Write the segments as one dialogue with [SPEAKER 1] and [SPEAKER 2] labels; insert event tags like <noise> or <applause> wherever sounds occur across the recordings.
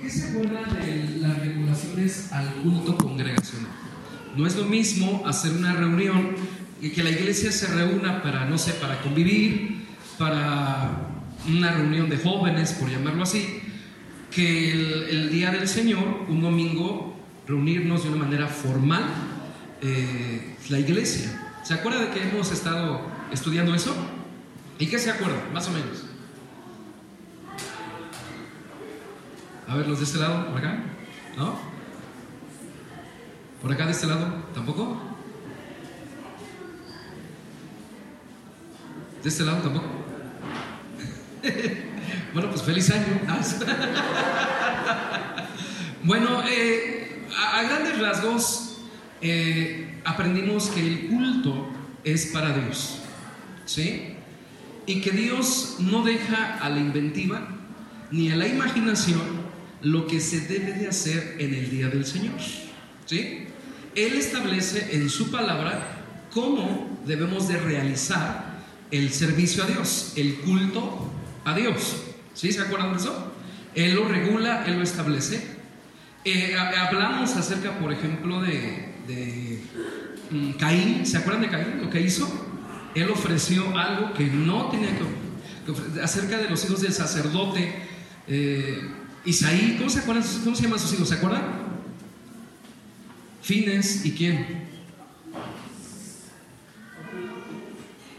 [SPEAKER 1] ¿qué se acuerda de las regulaciones al culto congregacional? No es lo mismo hacer una reunión y que la iglesia se reúna para, no sé, para convivir, para una reunión de jóvenes, por llamarlo así, que el, día del Señor, un domingo, reunirnos de una manera formal, eh, la iglesia. ¿Se acuerda de que hemos estado estudiando eso? ¿Y qué se acuerda, más o menos? A ver, los de este lado, por acá, ¿no? ¿Por acá de este lado? ¿Tampoco? ¿De este lado tampoco? <laughs> bueno, pues feliz año. <laughs> bueno, eh, a, grandes rasgos eh, aprendimos que el culto es para Dios. ¿Sí? Y que Dios no deja a la inventiva ni a la imaginación lo que se debe de hacer en el día del Señor. ¿Sí? Él establece en su palabra cómo debemos de realizar el servicio a Dios, el culto a Dios. ¿Sí? ¿Se acuerdan de eso? Él lo regula, Él lo establece. Eh, hablamos acerca, por ejemplo, de, mm, Caín. ¿Se acuerdan de Caín? Lo que hizo. Él ofreció algo que no tenía que, ofrecer. Acerca de los hijos del sacerdote eh, Isaí. ¿Cómo se acuerdan? ¿Cómo se llaman sus hijos? ¿Se acuerdan? Fines y quién?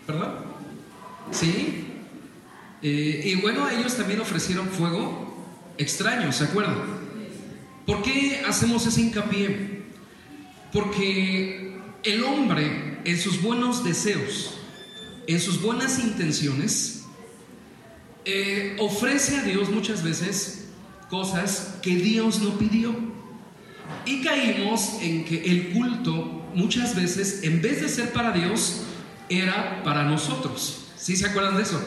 [SPEAKER 1] ¿Perdón? ¿Sí? Eh, y bueno, ellos también ofrecieron fuego extraño, ¿se acuerdan? ¿Por qué hacemos ese hincapié? Porque el hombre en sus buenos deseos, en sus buenas intenciones, eh, ofrece a Dios muchas veces cosas que Dios no pidió. Y caímos en que el culto muchas veces, en vez de ser para Dios, era para nosotros. ¿Sí se acuerdan de eso?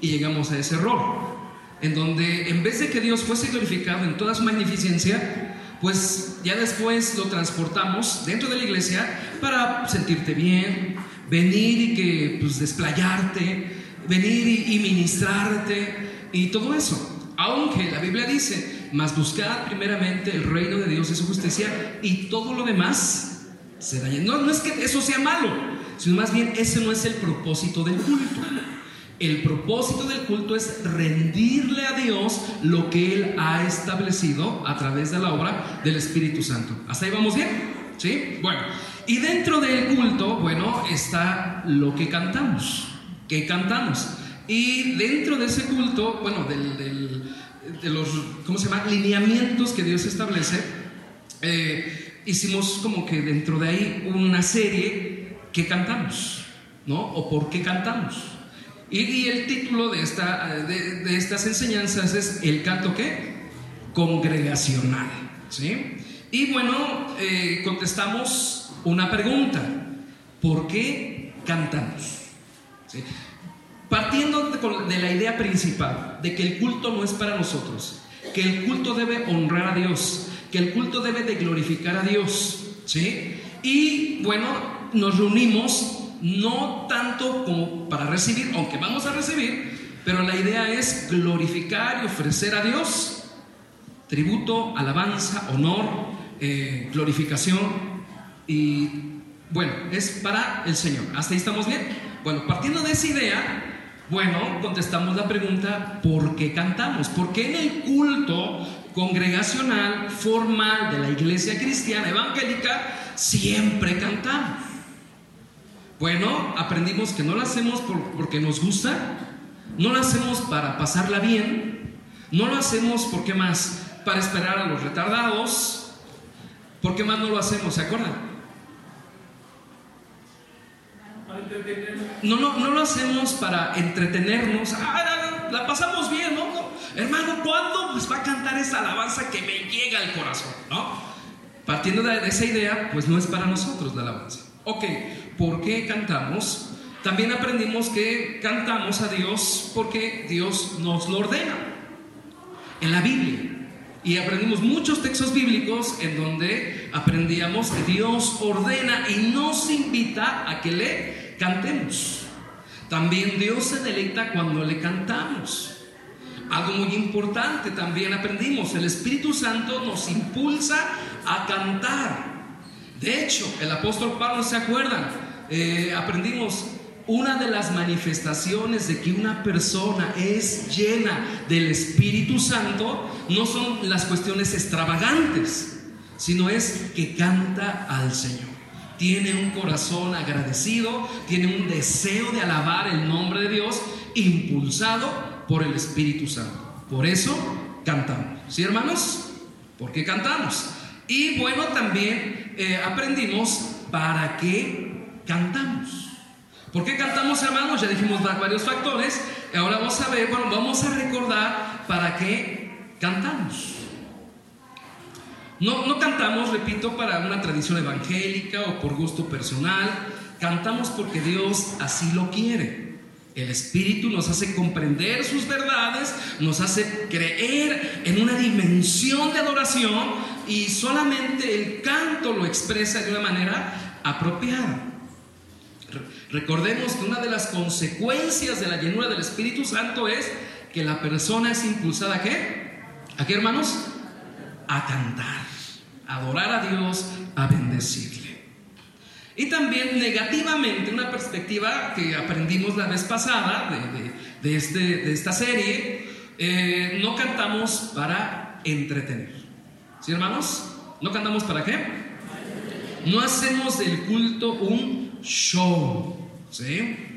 [SPEAKER 1] Y llegamos a ese error, en donde en vez de que Dios fuese glorificado en toda su magnificencia, pues ya después lo transportamos dentro de la iglesia para sentirte bien, venir y que pues desplayarte, venir y, ministrarte y todo eso. Aunque la Biblia dice, mas buscad primeramente el reino de Dios y su justicia y todo lo demás será No, no es que eso sea malo, sino más bien ese no es el propósito del culto. El propósito del culto es rendirle a Dios lo que Él ha establecido a través de la obra del Espíritu Santo. ¿Hasta ahí vamos bien? ¿Sí? Bueno, y dentro del culto, bueno, está lo que cantamos. ¿Qué cantamos? Y dentro de ese culto, bueno, de los, ¿cómo se llama? Lineamientos que Dios establece, eh, hicimos como que dentro de ahí una serie ¿qué cantamos? ¿No? ¿O por qué cantamos? Y, el título de, esta, de, estas enseñanzas es ¿El canto qué? Congregacional. ¿Sí? Y bueno, eh, contestamos una pregunta. ¿Por qué cantamos? Partiendo de, la idea principal de que el culto no es para nosotros, que el culto debe honrar a Dios, que el culto debe de glorificar a Dios. ¿Sí? Y bueno, nos reunimos no tanto como para recibir, aunque vamos a recibir, pero la idea es glorificar y ofrecer a Dios tributo, alabanza, honor, eh, glorificación y bueno, es para el Señor. ¿Hasta ahí estamos bien? Bueno, partiendo de esa idea, bueno, contestamos la pregunta, ¿por qué cantamos? ¿Por qué en el culto congregacional formal de la iglesia cristiana evangélica siempre cantamos? Bueno, aprendimos que no lo hacemos porque nos gusta, no lo hacemos para pasarla bien, no lo hacemos porque más, para esperar a los retardados, ¿por qué más no lo hacemos? ¿Se acuerdan? No, no, no lo hacemos para entretenernos, ah, la, pasamos bien, ¿no? Hermano, ¿cuándo pues, va a cantar esa alabanza que me llega al corazón? ¿no? Partiendo de esa idea, pues no es para nosotros la alabanza. Ok, ¿por qué cantamos? También aprendimos que cantamos a Dios porque Dios nos lo ordena en la Biblia. Y aprendimos muchos textos bíblicos en donde aprendíamos que Dios ordena y nos invita a que le cantemos. También Dios se deleita cuando le cantamos. algo muy importante también aprendimos, el Espíritu Santo nos impulsa a cantar. De hecho, el apóstol Pablo, ¿se acuerdan? Eh, aprendimos una de las manifestaciones de que una persona es llena del Espíritu Santo no son las cuestiones extravagantes, sino es que canta al Señor. Tiene un corazón agradecido, tiene un deseo de alabar el nombre de Dios, impulsado por el Espíritu Santo. Por eso cantamos. ¿Sí, hermanos? ¿Por qué cantamos? Y bueno, también eh, aprendimos para qué cantamos. ¿Por qué cantamos, hermanos? Ya dijimos varios factores. Ahora vamos a ver, bueno, vamos a recordar para qué cantamos. No, cantamos, repito, para una tradición evangélica o por gusto personal. Cantamos porque Dios así lo quiere. El Espíritu nos hace comprender sus verdades, nos hace creer en una dimensión de adoración y solamente el canto lo expresa de una manera apropiada. Recordemos que una de las consecuencias de la llenura del Espíritu Santo es que la persona es impulsada a qué? ¿A qué hermanos? A cantar, adorar a Dios, a bendecirle. Y también negativamente, una perspectiva que aprendimos la vez pasada de, este, de esta serie, eh, no cantamos para entretener. ¿Sí, hermanos? ¿No cantamos para qué? No hacemos del culto un show. ¿Sí?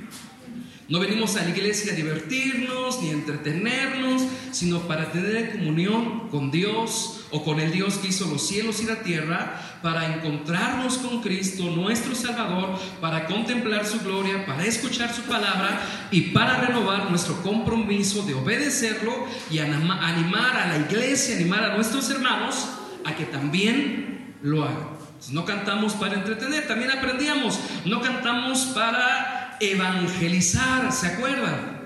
[SPEAKER 1] No venimos a la iglesia a divertirnos ni a entretenernos, sino para tener comunión con Dios o con el Dios que hizo los cielos y la tierra, para encontrarnos con Cristo, nuestro Salvador, para contemplar su gloria, para escuchar su palabra y para renovar nuestro compromiso de obedecerlo y animar a la iglesia, animar a nuestros hermanos a que también lo hagan. No cantamos para entretener, también aprendíamos, no cantamos para evangelizar, ¿se acuerdan?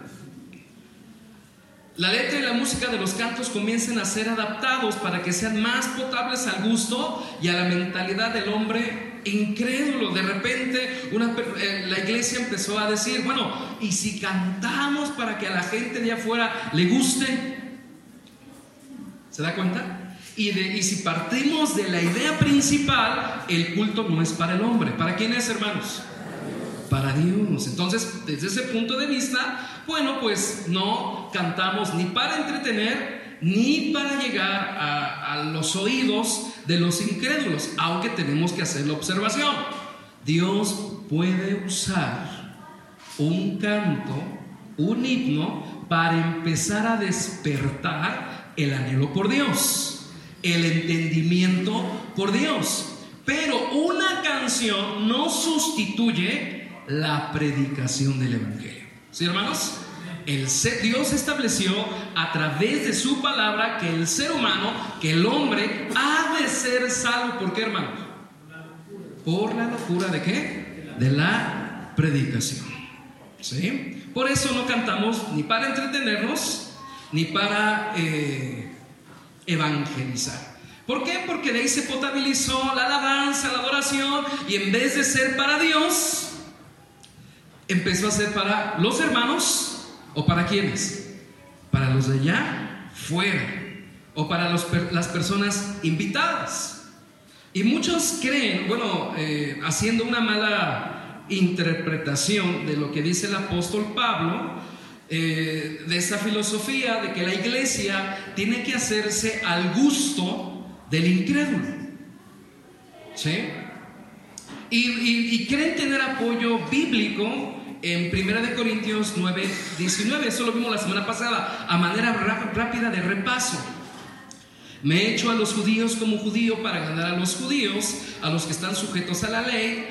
[SPEAKER 1] La letra y la música de los cantos comienzan a ser adaptados para que sean más potables al gusto y a la mentalidad del hombre incrédulo. De repente eh, la iglesia empezó a decir, bueno, ¿y si cantamos para que a la gente de afuera le guste? ¿Se da cuenta? Y, y si partimos de la idea principal, el culto no es para el hombre. ¿Para quién es, hermanos? Para Dios. Entonces, desde ese punto de vista, bueno, pues no cantamos ni para entretener, ni para llegar a, los oídos de los incrédulos, aunque tenemos que hacer la observación. Dios puede usar un canto, un himno, para empezar a despertar el anhelo por Dios, el entendimiento por Dios. Pero una canción no sustituye la predicación del Evangelio. ¿Sí, hermanos? El Dios estableció a través de su palabra que el ser humano, que el hombre, ha de ser salvo. ¿Por qué, hermanos? Por la locura de qué? De la predicación. ¿Sí? Por eso no cantamos ni para entretenernos, ni para eh, evangelizar. ¿Por qué? Porque de ahí se potabilizó la alabanza, la adoración, y en vez de ser para Dios, empezó a ser para los hermanos o para quienes? Para los de allá fuera o para las personas invitadas. Y muchos creen, bueno, eh, haciendo una mala interpretación de lo que dice el apóstol Pablo, eh, de esa filosofía de que la iglesia tiene que hacerse al gusto del incrédulo. ¿Sí? Y, y creen tener apoyo bíblico en 1 Corintios 9, 19. Eso lo vimos la semana pasada a manera rápida de repaso. Me he hecho a los judíos como judío para ganar a los judíos, a los que están sujetos a la ley,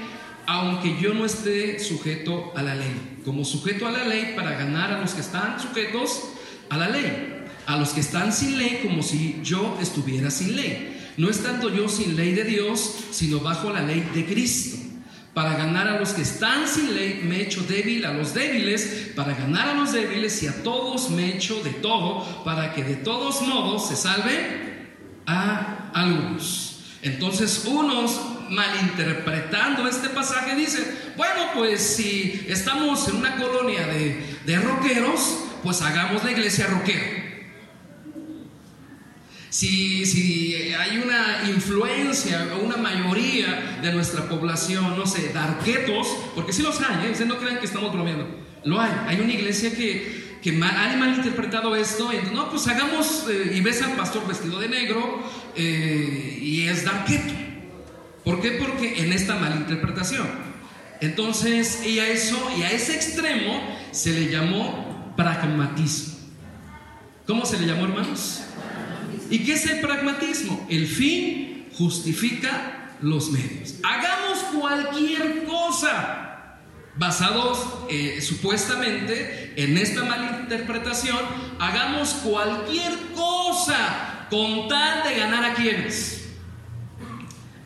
[SPEAKER 1] aunque yo no esté sujeto a la ley. Como sujeto a la ley para ganar a los que están sujetos a la ley. A los que están sin ley como si yo estuviera sin ley. No estando yo sin ley de Dios, sino bajo la ley de Cristo para ganar a los que están sin ley, me he hecho débil a los débiles. Para ganar a los débiles y a todos me he hecho de todo, para que de todos modos se salve a algunos. Entonces unos malinterpretando este pasaje dicen, bueno, pues si estamos en una colonia de, de rockeros, pues hagamos la iglesia rockero. Si, si hay una influencia o una mayoría de nuestra población, no sé, darquetos, porque sí los hay, ¿eh? ustedes no crean que estamos bromeando, lo hay. Hay una iglesia que, que mal, ha malinterpretado esto, y no, pues hagamos, eh, y ves al pastor vestido de negro, eh, y es darqueto. ¿Por qué? Porque en esta malinterpretación. Entonces, y a eso, y a ese extremo se le llamó pragmatismo. ¿Cómo se le llamó, hermanos? ¿Y qué es el pragmatismo? El fin justifica los medios. Hagamos cualquier cosa basados eh, supuestamente en esta malinterpretación, hagamos cualquier cosa con tal de ganar a quienes?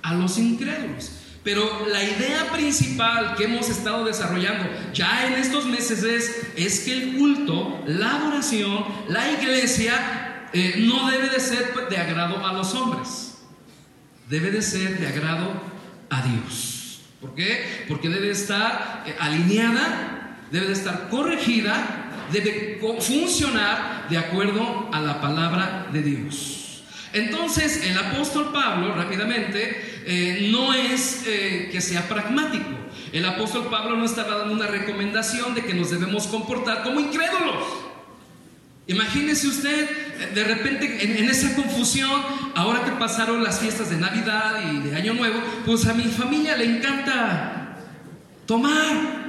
[SPEAKER 1] A los incrédulos. Pero la idea principal que hemos estado desarrollando ya en estos meses es, es que el culto, la adoración, la iglesia eh, no debe de ser de agrado a los hombres, debe de ser de agrado a Dios. ¿Por qué? Porque debe estar eh, alineada, debe de estar corregida, debe funcionar de acuerdo a la palabra de Dios. Entonces, el apóstol Pablo, rápidamente, eh, no es que sea pragmático. El apóstol Pablo no está dando una recomendación de que nos debemos comportar como incrédulos. Imagínese usted de repente en, esa confusión, ahora que pasaron las fiestas de Navidad y de Año Nuevo, pues a mi familia le encanta tomar.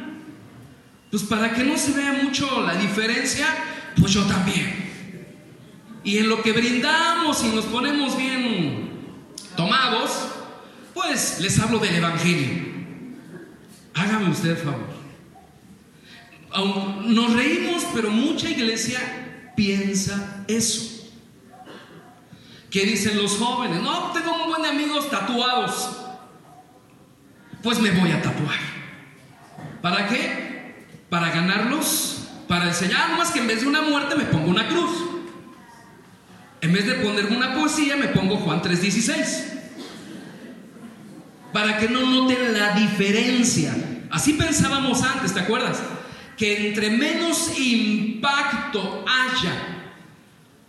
[SPEAKER 1] Pues para que no se vea mucho la diferencia, pues yo también. Y en lo que brindamos y nos ponemos bien tomados, pues les hablo del Evangelio. Hágame usted favor. Nos reímos, pero mucha iglesia piensa eso. ¿Qué dicen los jóvenes? No, tengo un buen de amigos tatuados. Pues me voy a tatuar. ¿Para qué? Para ganarlos, para enseñar, más que en vez de una muerte me pongo una cruz. En vez de ponerme una poesía me pongo Juan 3:16. Para que no noten la diferencia. Así pensábamos antes, ¿te acuerdas? Que entre menos impacto haya,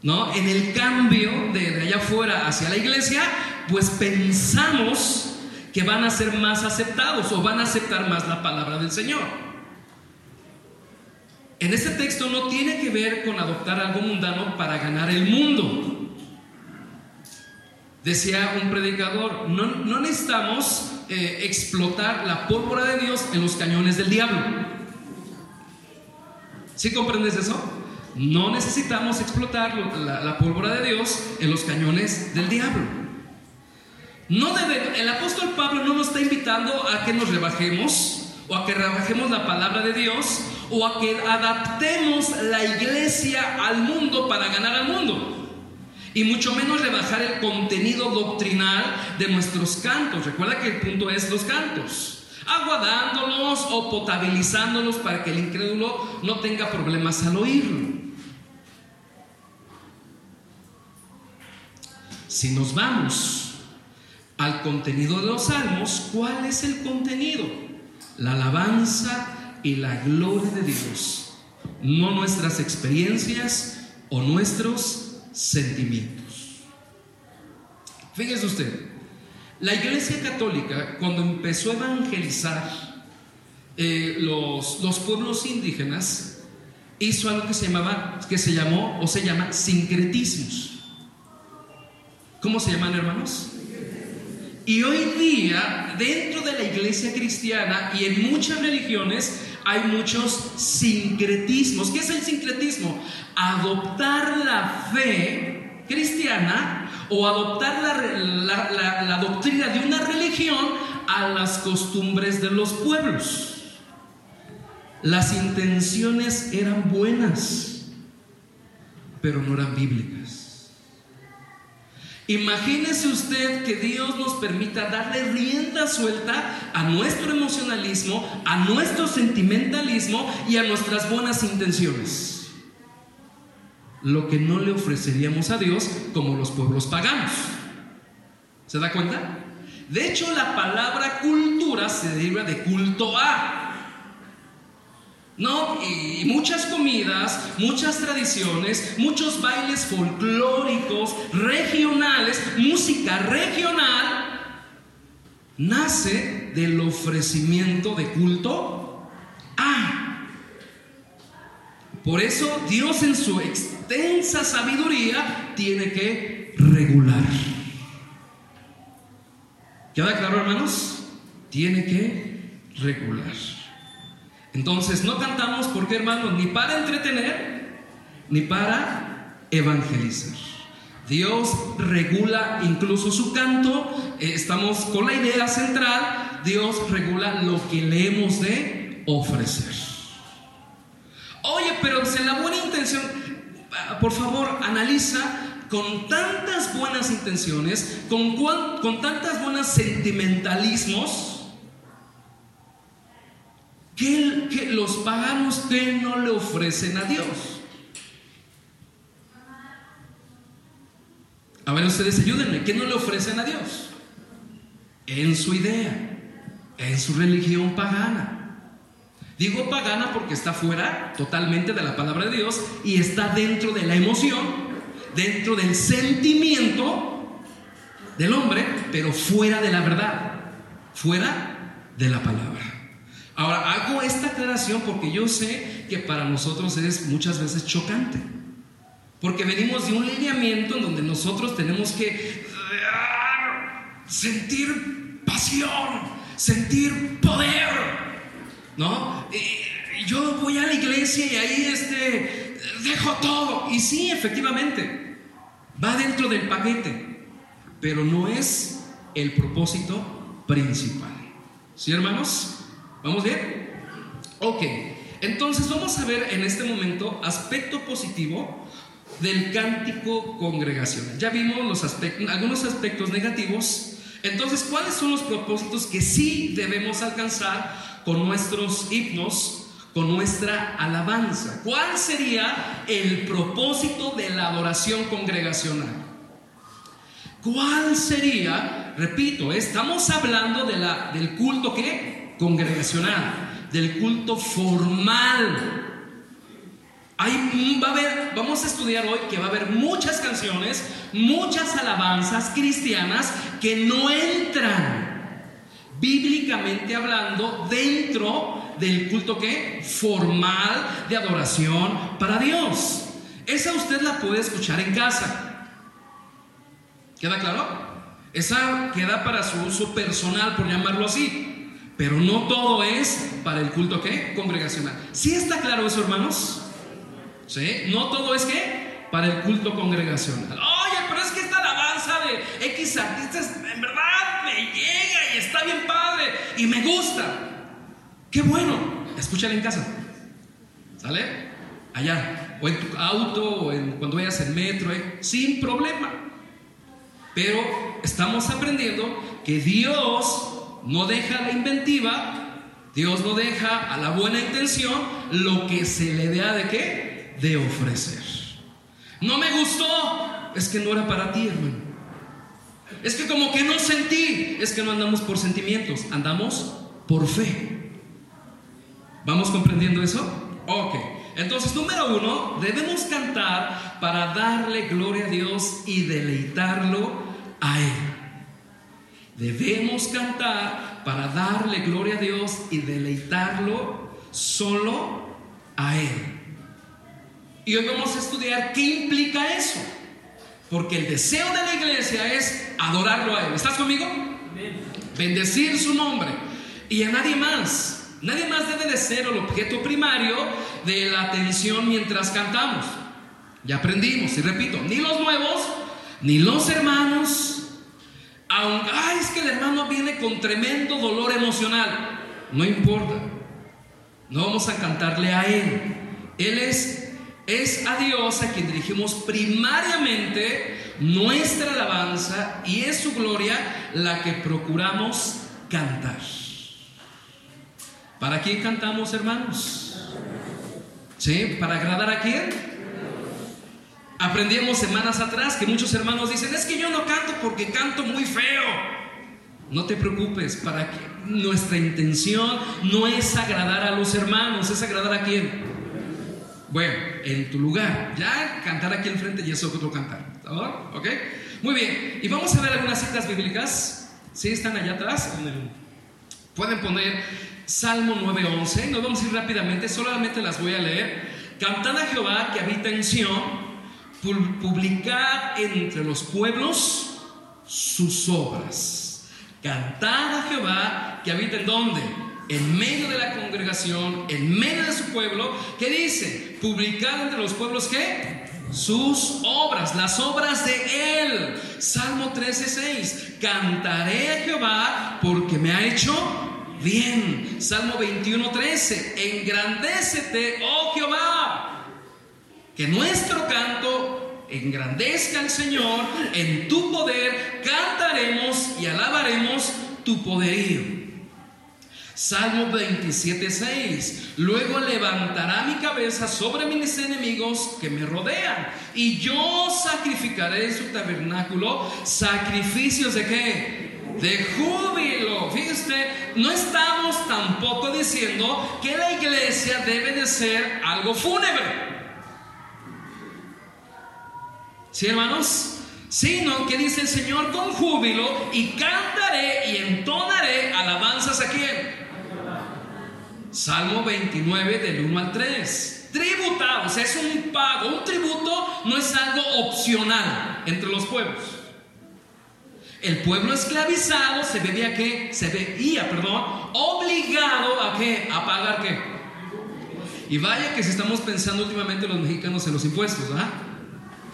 [SPEAKER 1] ¿no? En el cambio de, allá afuera hacia la iglesia, pues pensamos que van a ser más aceptados o van a aceptar más la palabra del Señor. En este texto no tiene que ver con adoptar algo mundano para ganar el mundo. Decía un predicador, no, necesitamos eh, explotar la pólvora de Dios en los cañones del diablo. ¿Sí comprendes eso? No necesitamos explotar la, pólvora de Dios en los cañones del diablo. No debe, el apóstol Pablo no nos está invitando a que nos rebajemos o a que rebajemos la palabra de Dios o a que adaptemos la iglesia al mundo para ganar al mundo. Y mucho menos rebajar el contenido doctrinal de nuestros cantos. Recuerda que el punto es los cantos aguadándolos o potabilizándolos para que el incrédulo no tenga problemas al oírlo. Si nos vamos al contenido de los salmos, ¿cuál es el contenido? La alabanza y la gloria de Dios, no nuestras experiencias o nuestros sentimientos. Fíjese usted, la Iglesia Católica, cuando empezó a evangelizar eh, los, los, pueblos indígenas, hizo algo que se llamaba, que se llamó o se llama sincretismos. ¿Cómo se llaman, hermanos? Y hoy día, dentro de la iglesia cristiana y en muchas religiones, hay muchos sincretismos. ¿Qué es el sincretismo? Adoptar la fe cristiana o adoptar la, doctrina de una religión a las costumbres de los pueblos. Las intenciones eran buenas, pero no eran bíblicas. Imagínese usted que Dios nos permita darle rienda suelta a nuestro emocionalismo, a nuestro sentimentalismo y a nuestras buenas intenciones lo que no le ofreceríamos a Dios como los pueblos paganos. ¿Se da cuenta? De hecho, la palabra cultura se deriva de culto a. No, y muchas comidas, muchas tradiciones, muchos bailes folclóricos, regionales, música regional, nace del ofrecimiento de culto a. Por eso Dios en su extensa sabiduría tiene que regular. ¿Queda claro, hermanos? Tiene que regular. Entonces, no cantamos porque, hermanos, ni para entretener, ni para evangelizar. Dios regula incluso su canto. Eh, estamos con la idea central. Dios regula lo que le hemos de ofrecer. Pero la buena intención, por favor, analiza con tantas buenas intenciones, con, con tantas buenas sentimentalismos ¿Qué, los paganos que no le ofrecen a Dios? A ver, ustedes ayúdenme, ¿qué no le ofrecen a Dios? En su idea, en su religión pagana. Digo pagana porque está fuera totalmente de la palabra de Dios y está dentro de la emoción, dentro del sentimiento del hombre, pero fuera de la verdad, fuera de la palabra. Ahora, hago esta aclaración porque yo sé que para nosotros es muchas veces chocante. Porque venimos de un lineamiento en donde nosotros tenemos que ah, sentir pasión, sentir poder. ¿No? Yo voy a la iglesia y ahí este, dejo todo. Y sí, efectivamente, va dentro del paquete, pero no es el propósito principal. ¿Sí, hermanos? ¿Vamos bien? Ok, entonces vamos a ver en este momento aspecto positivo del cántico congregacional. Ya vimos los algunos aspectos negativos. Entonces, ¿cuáles son los propósitos que sí debemos alcanzar con nuestros himnos, con nuestra alabanza? ¿Cuál sería el propósito de la adoración congregacional? ¿Cuál sería, repito, estamos hablando de la, del culto que congregacional, del culto formal. Hay, va a haber, vamos a estudiar hoy que va a haber muchas canciones, muchas alabanzas cristianas que no entran, bíblicamente hablando, dentro del culto que formal de adoración para Dios. Esa usted la puede escuchar en casa. ¿Queda claro? Esa queda para su uso personal, por llamarlo así. Pero no todo es para el culto ¿qué? congregacional. ¿Sí está claro eso, hermanos? ¿Sí? No todo es que para el culto congregacional. Oye, pero es que esta alabanza de X artistas en verdad está bien padre y me gusta. Qué bueno. Escúchala en casa. ¿Sale? Allá. O en tu auto, o en, cuando vayas en metro, ¿eh? sin problema. Pero estamos aprendiendo que Dios no deja la inventiva, Dios no deja a la buena intención lo que se le da de qué? De ofrecer. No me gustó, es que no era para ti, hermano. Es que como que no sentí, es que no andamos por sentimientos, andamos por fe. ¿Vamos comprendiendo eso? Ok. Entonces, número uno, debemos cantar para darle gloria a Dios y deleitarlo a Él. Debemos cantar para darle gloria a Dios y deleitarlo solo a Él. Y hoy vamos a estudiar qué implica eso. Porque el deseo de la iglesia es adorarlo a Él. ¿Estás conmigo? Bendecir su nombre. Y a nadie más. Nadie más debe de ser el objeto primario de la atención mientras cantamos. Ya aprendimos, y repito, ni los nuevos, ni los hermanos, aunque, ay, es que el hermano viene con tremendo dolor emocional. No importa. No vamos a cantarle a Él. Él es, es a Dios a quien dirigimos primariamente nuestra alabanza y es su gloria la que procuramos cantar. ¿Para quién cantamos, hermanos? ¿Sí? ¿Para agradar a quién? Aprendíamos semanas atrás que muchos hermanos dicen, es que yo no canto porque canto muy feo. No te preocupes, para que nuestra intención no es agradar a los hermanos, es agradar a quién. Bueno, en tu lugar. Ya cantar aquí enfrente y eso otro cantar. ¿Ok? Muy bien. Y vamos a ver algunas citas bíblicas. ¿Sí están allá atrás? Pueden poner Salmo 9:11. Nos vamos a ir rápidamente, solamente las voy a leer. Cantad a Jehová que habita en Sión, publicad entre los pueblos sus obras. Cantad a Jehová que habita en dónde? En medio de la congregación, en medio de su pueblo, ¿qué dice? Publicad entre los pueblos qué? Sus obras, las obras de Él. Salmo 13:6. Cantaré a Jehová porque me ha hecho bien. Salmo 21:13, engrandécete, oh Jehová, que nuestro canto engrandezca al Señor, en tu poder cantaremos y alabaremos tu poderío. Salmo 27:6. Luego levantará mi cabeza sobre mis enemigos que me rodean, y yo sacrificaré en su tabernáculo sacrificios de qué? de júbilo. Fíjate, no estamos tampoco diciendo que la iglesia debe de ser algo fúnebre. ¿Sí, hermanos? Sino que dice el Señor con júbilo y cantaré y entonaré alabanzas a quién? Salmo 29 del 1 al 3. Tributados, es un pago, un tributo no es algo opcional entre los pueblos. El pueblo esclavizado se veía que se veía, perdón, obligado a qué? A pagar qué? Y vaya que si estamos pensando últimamente los mexicanos en los impuestos, ¿ah?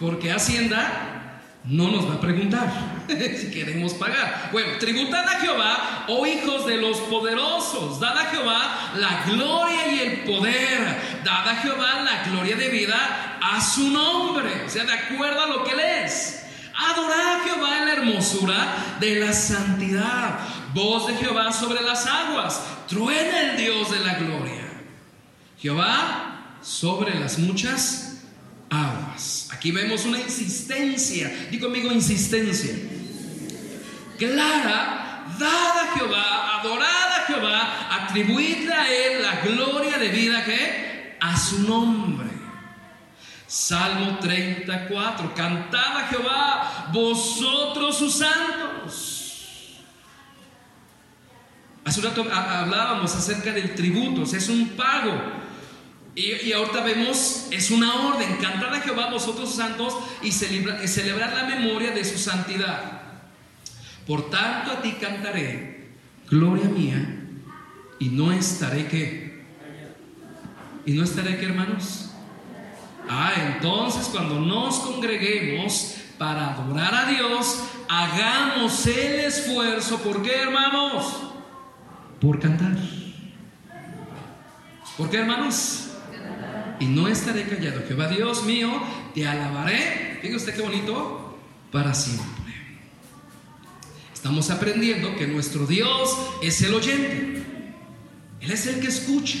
[SPEAKER 1] Porque Hacienda no nos va a preguntar <laughs> si queremos pagar. Bueno, tributad a Jehová, oh hijos de los poderosos, dad a Jehová la gloria y el poder, dad a Jehová la gloria de vida a su nombre, o sea, de acuerdo a lo que él es. Adorad a Jehová en la hermosura de la santidad. Voz de Jehová sobre las aguas. Truena el Dios de la gloria. Jehová sobre las muchas aguas. Aquí vemos una insistencia. Digo conmigo insistencia. Clara, dad a Jehová, adorad a Jehová, atribuidle a él la gloria de vida que a su nombre. Salmo 34, cantad a Jehová, vosotros sus santos. Hace un rato hablábamos acerca del tributo, es un pago. Y, ahorita vemos, es una orden, cantad a Jehová, vosotros santos, y celebrar la memoria de su santidad. Por tanto a ti cantaré, gloria mía, y no estaré que. ¿Y no estaré que, hermanos? Ah, entonces cuando nos congreguemos para adorar a Dios, hagamos el esfuerzo. ¿Por qué, hermanos? Por cantar. ¿Por qué, hermanos? Y no estaré callado. Jehová Dios mío, te alabaré. Fíjate usted qué bonito. Para siempre. Estamos aprendiendo que nuestro Dios es el oyente. Él es el que escucha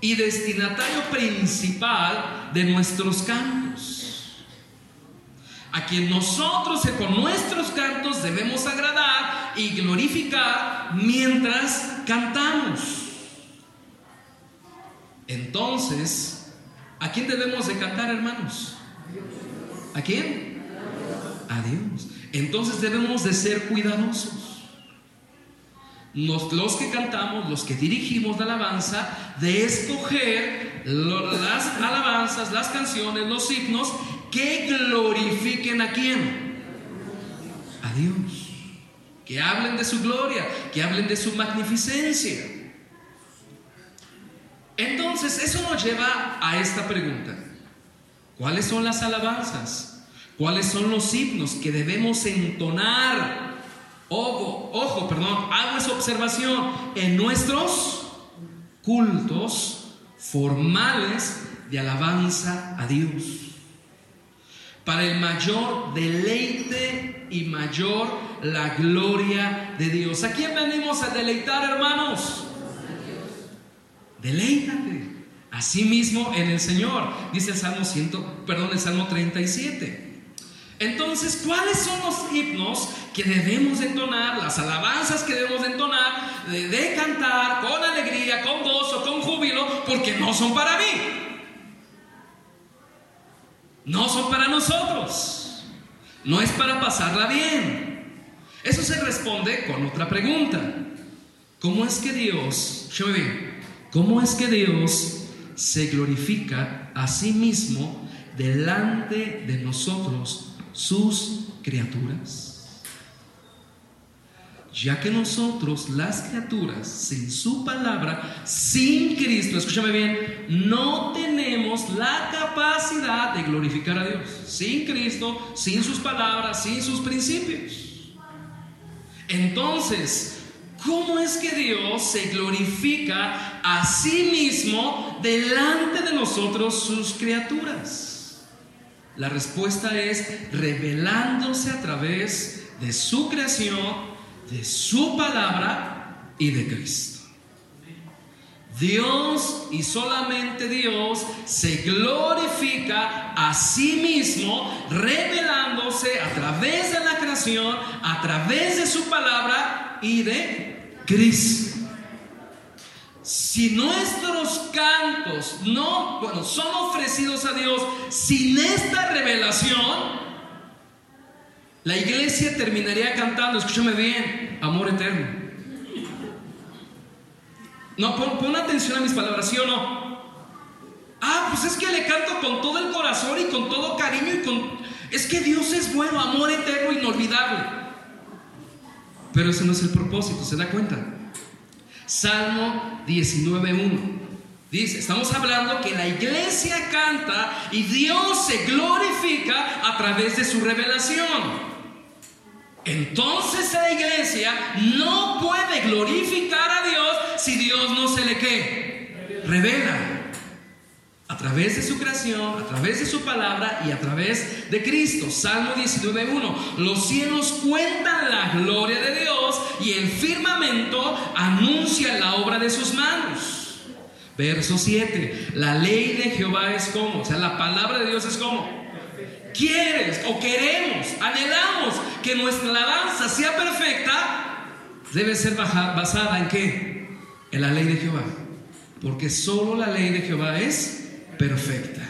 [SPEAKER 1] y destinatario principal de nuestros cantos. A quien nosotros con nuestros cantos debemos agradar y glorificar mientras cantamos. Entonces, ¿a quién debemos de cantar, hermanos? ¿A quién? A Dios. Entonces debemos de ser cuidadosos los que cantamos, los que dirigimos la alabanza, de escoger las alabanzas, las canciones, los himnos que glorifiquen a quién? A Dios. Que hablen de su gloria, que hablen de su magnificencia. Entonces, eso nos lleva a esta pregunta. ¿Cuáles son las alabanzas? ¿Cuáles son los himnos que debemos entonar Ojo, ojo, perdón, hago esa observación. En nuestros cultos formales de alabanza a Dios. Para el mayor deleite y mayor la gloria de Dios. ¿A quién venimos a deleitar, hermanos? Deleítate. Así mismo en el Señor, dice el Salmo 100, perdón, el Salmo 37. Entonces, ¿cuáles son los himnos que debemos entonar, las alabanzas que debemos entonar, de, cantar con alegría, con gozo, con júbilo, porque no son para mí? No son para nosotros. No es para pasarla bien. Eso se responde con otra pregunta. ¿Cómo es que Dios, yo cómo es que Dios se glorifica a sí mismo delante de nosotros sus criaturas. Ya que nosotros, las criaturas, sin su palabra, sin Cristo, escúchame bien, no tenemos la capacidad de glorificar a Dios. Sin Cristo, sin sus palabras, sin sus principios. Entonces, ¿cómo es que Dios se glorifica a sí mismo delante de nosotros, sus criaturas? La respuesta es revelándose a través de su creación, de su palabra y de Cristo. Dios y solamente Dios se glorifica a sí mismo revelándose a través de la creación, a través de su palabra y de Cristo. Si nuestros cantos no, bueno, son ofrecidos a Dios sin esta revelación, la iglesia terminaría cantando, escúchame bien, amor eterno. No, pon, atención a mis palabras, ¿sí o no? Ah, pues es que le canto con todo el corazón y con todo cariño y con... Es que Dios es bueno, amor eterno, inolvidable. Pero ese no es el propósito, ¿se da cuenta? Salmo 19.1. Dice, estamos hablando que la iglesia canta y Dios se glorifica a través de su revelación. Entonces la iglesia no puede glorificar a Dios si Dios no se le que revela través de su creación, a través de su palabra y a través de Cristo. Salmo 19.1. Los cielos cuentan la gloria de Dios y el firmamento anuncia la obra de sus manos. Verso 7. La ley de Jehová es como, o sea, la palabra de Dios es como. Quieres o queremos, anhelamos que nuestra alabanza sea perfecta, debe ser basada en qué? En la ley de Jehová. Porque solo la ley de Jehová es perfecta.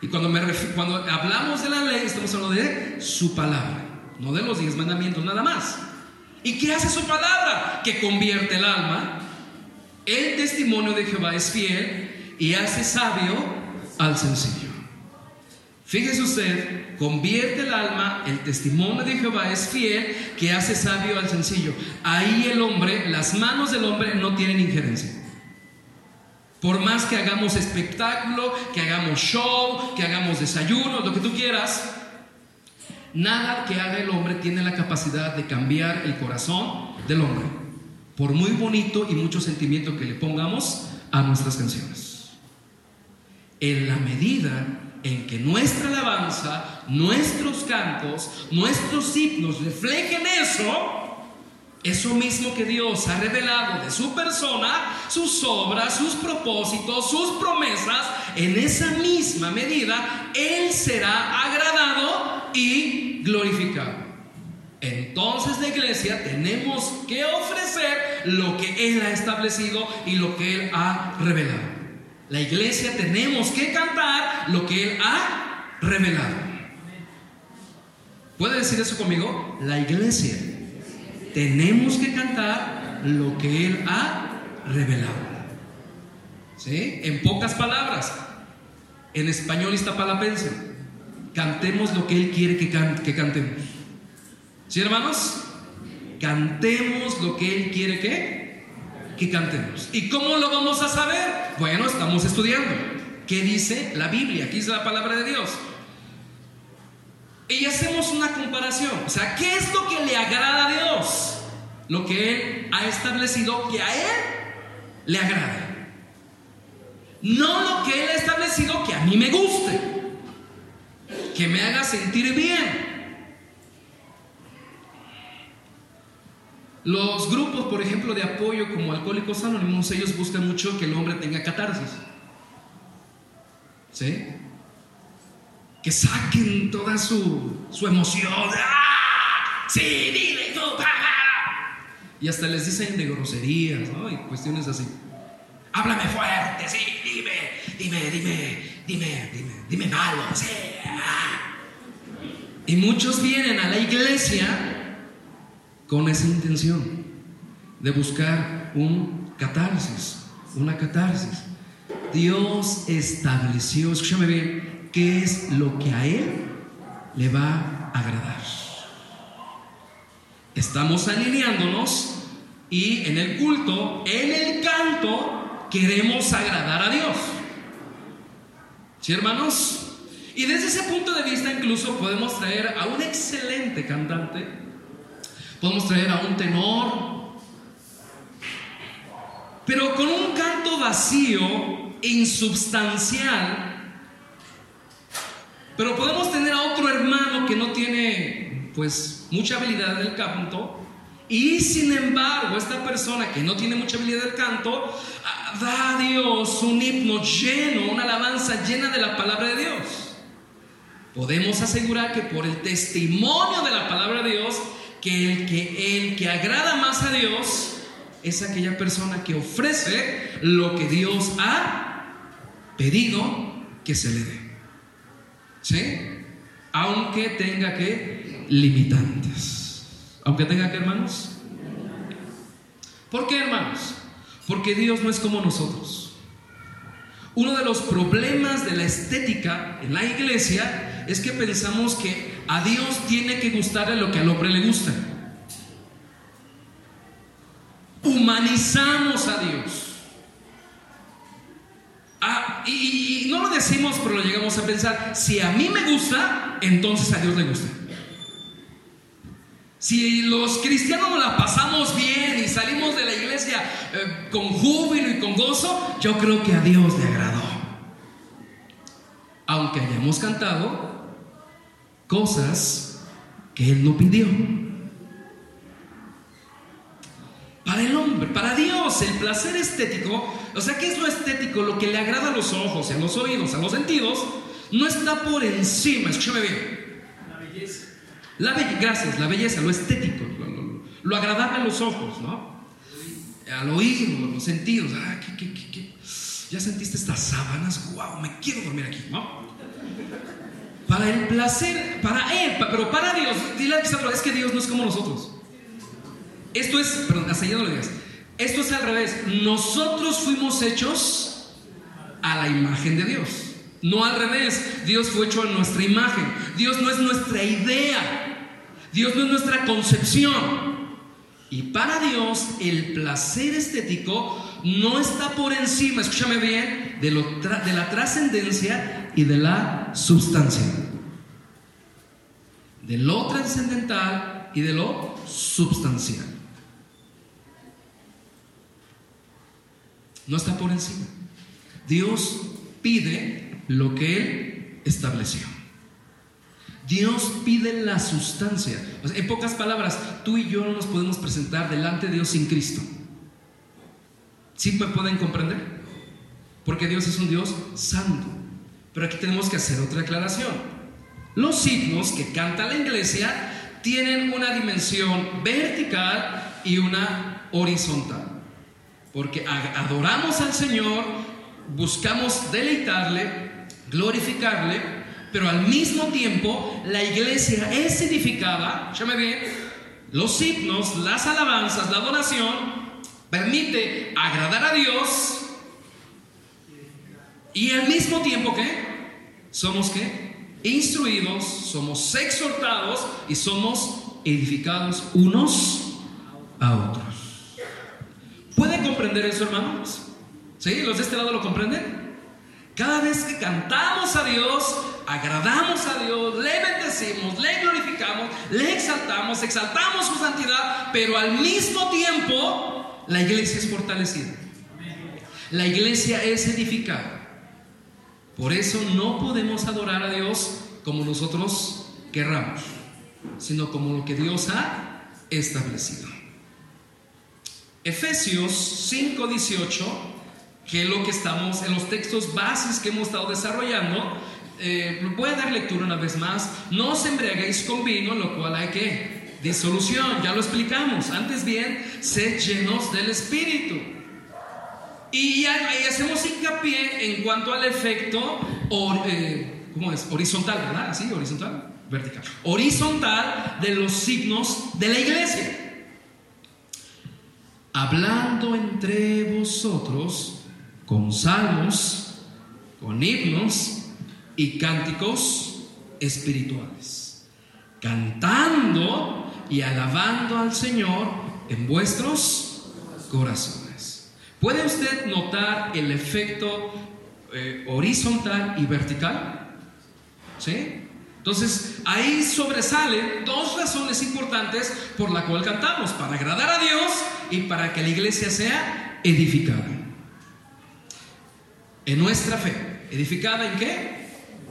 [SPEAKER 1] Y cuando, me cuando hablamos de la ley, estamos hablando de su palabra, no de los diez mandamientos, nada más. ¿Y qué hace su palabra? Que convierte el alma. El testimonio de Jehová es fiel y hace sabio al sencillo. Fíjese usted, convierte el alma, el testimonio de Jehová es fiel, que hace sabio al sencillo. Ahí el hombre, las manos del hombre no tienen injerencia. Por más que hagamos espectáculo, que hagamos show, que hagamos desayuno, lo que tú quieras, nada que haga el hombre tiene la capacidad de cambiar el corazón del hombre. Por muy bonito y mucho sentimiento que le pongamos a nuestras canciones. En la medida en que nuestra alabanza, nuestros cantos, nuestros himnos reflejen eso, eso mismo que Dios ha revelado de su persona, sus obras, sus propósitos, sus promesas, en esa misma medida Él será agradado y glorificado. Entonces la iglesia tenemos que ofrecer lo que Él ha establecido y lo que Él ha revelado. La iglesia tenemos que cantar lo que Él ha revelado. ¿Puede decir eso conmigo? La iglesia tenemos que cantar lo que Él ha revelado. ¿Sí? En pocas palabras, en español iztapalapense, cantemos lo que Él quiere que, que cantemos. ¿Sí, hermanos? Cantemos lo que Él quiere que, que cantemos. ¿Y cómo lo vamos a saber? Bueno, estamos estudiando. ¿Qué dice la Biblia? Aquí dice la palabra de Dios. Y hacemos una comparación. O sea, ¿qué es lo que le agrada a Dios? Lo que Él ha establecido que a Él le agrada. No lo que Él ha establecido que a mí me guste. Que me haga sentir bien. Los grupos, por ejemplo, de apoyo como Alcohólicos Anónimos, ellos buscan mucho que el hombre tenga catarsis. ¿Sí? Que saquen toda su, su emoción. ¡Ah! Sí, dime tú, Y hasta les dicen de groserías, ¿no? Y cuestiones así. Háblame fuerte, sí, dime, dime, dime, dime, dime, dime malo, sí. Ah. Y muchos vienen a la iglesia con esa intención de buscar un catarsis, una catarsis. Dios estableció, escúchame bien, qué es lo que a Él le va a agradar. Estamos alineándonos y en el culto, en el canto, queremos agradar a Dios. ¿Sí, hermanos? Y desde ese punto de vista incluso podemos traer a un excelente cantante, podemos traer a un tenor, pero con un canto vacío, insubstancial. Pero podemos tener a otro hermano que no tiene pues mucha habilidad del canto y sin embargo esta persona que no tiene mucha habilidad del canto ah, da a Dios un himno lleno, una alabanza llena de la palabra de Dios. Podemos asegurar que por el testimonio de la palabra de Dios, que el que, el que agrada más a Dios es aquella persona que ofrece lo que Dios ha pedido que se le dé. ¿Sí? Aunque tenga que limitantes. Aunque tenga que, hermanos. ¿Por qué, hermanos? Porque Dios no es como nosotros. Uno de los problemas de la estética en la iglesia es que pensamos que a Dios tiene que gustarle lo que al hombre le gusta humanizamos a Dios. Ah, y, no lo decimos, pero lo llegamos a pensar. Si a mí me gusta, entonces a Dios le gusta. Si los cristianos nos la pasamos bien y salimos de la iglesia eh, con júbilo y con gozo, yo creo que a Dios le agradó. Aunque hayamos cantado cosas que Él no pidió. Para el hombre, para Dios, el placer estético, o sea, ¿qué es lo estético? Lo que le agrada a los ojos, a los oídos, a los sentidos, no está por encima, escúchame bien. La belleza. La belleza, gracias, la belleza, lo estético, lo, agradable a los ojos, ¿no? Al oído, a los sentidos. Ah, ¿qué, qué, qué, Ya sentiste estas sábanas, wow, me quiero dormir aquí, ¿no? Para el placer, para Él, pero para Dios, dile a que es que Dios no es como nosotros. Esto es, perdón, hasta ya no lo digas. Esto es al revés. Nosotros fuimos hechos a la imagen de Dios. No al revés. Dios fue hecho a nuestra imagen. Dios no es nuestra idea. Dios no es nuestra concepción. Y para Dios el placer estético no está por encima, escúchame bien, de, lo de la trascendencia y de la sustancia. De lo trascendental y de lo substancial. No está por encima. Dios pide lo que Él estableció. Dios pide la sustancia. en pocas palabras, tú y yo no nos podemos presentar delante de Dios sin Cristo. ¿Sí me pueden comprender? Porque Dios es un Dios santo. Pero aquí tenemos que hacer otra aclaración. Los signos que canta la iglesia tienen una dimensión vertical y una horizontal. Porque adoramos al Señor, buscamos deleitarle, glorificarle, pero al mismo tiempo la iglesia es edificada, escúchame bien, los himnos, las alabanzas, la adoración, permite agradar a Dios y al mismo tiempo que somos que instruidos, somos exhortados y somos edificados unos a otros. ¿Puede comprender eso, hermanos? ¿Sí? ¿Los de este lado lo comprenden? Cada vez que cantamos a Dios, agradamos a Dios, le bendecimos, le glorificamos, le exaltamos, exaltamos su santidad, pero al mismo tiempo la iglesia es fortalecida. La iglesia es edificada. Por eso no podemos adorar a Dios como nosotros querramos, sino como lo que Dios ha establecido. Efesios 5:18, que es lo que estamos en los textos bases que hemos estado desarrollando, eh, voy a dar lectura una vez más, no os embriaguéis con vino, lo cual hay que disolución, ya lo explicamos. Antes bien, sed llenos del Espíritu. Y, hacemos hincapié en cuanto al efecto, eh, ¿cómo es? Horizontal, ¿verdad? ¿Así? Horizontal, vertical. Horizontal de los signos de la iglesia. Hablando entre vosotros con salmos, con himnos y cánticos espirituales, cantando y alabando al Señor en vuestros corazones. ¿Puede usted notar el efecto eh, horizontal y vertical? ¿Sí? Entonces, ahí sobresalen dos razones importantes por la cual cantamos, para agradar a Dios y para que la iglesia sea edificada. En nuestra fe. ¿Edificada en qué?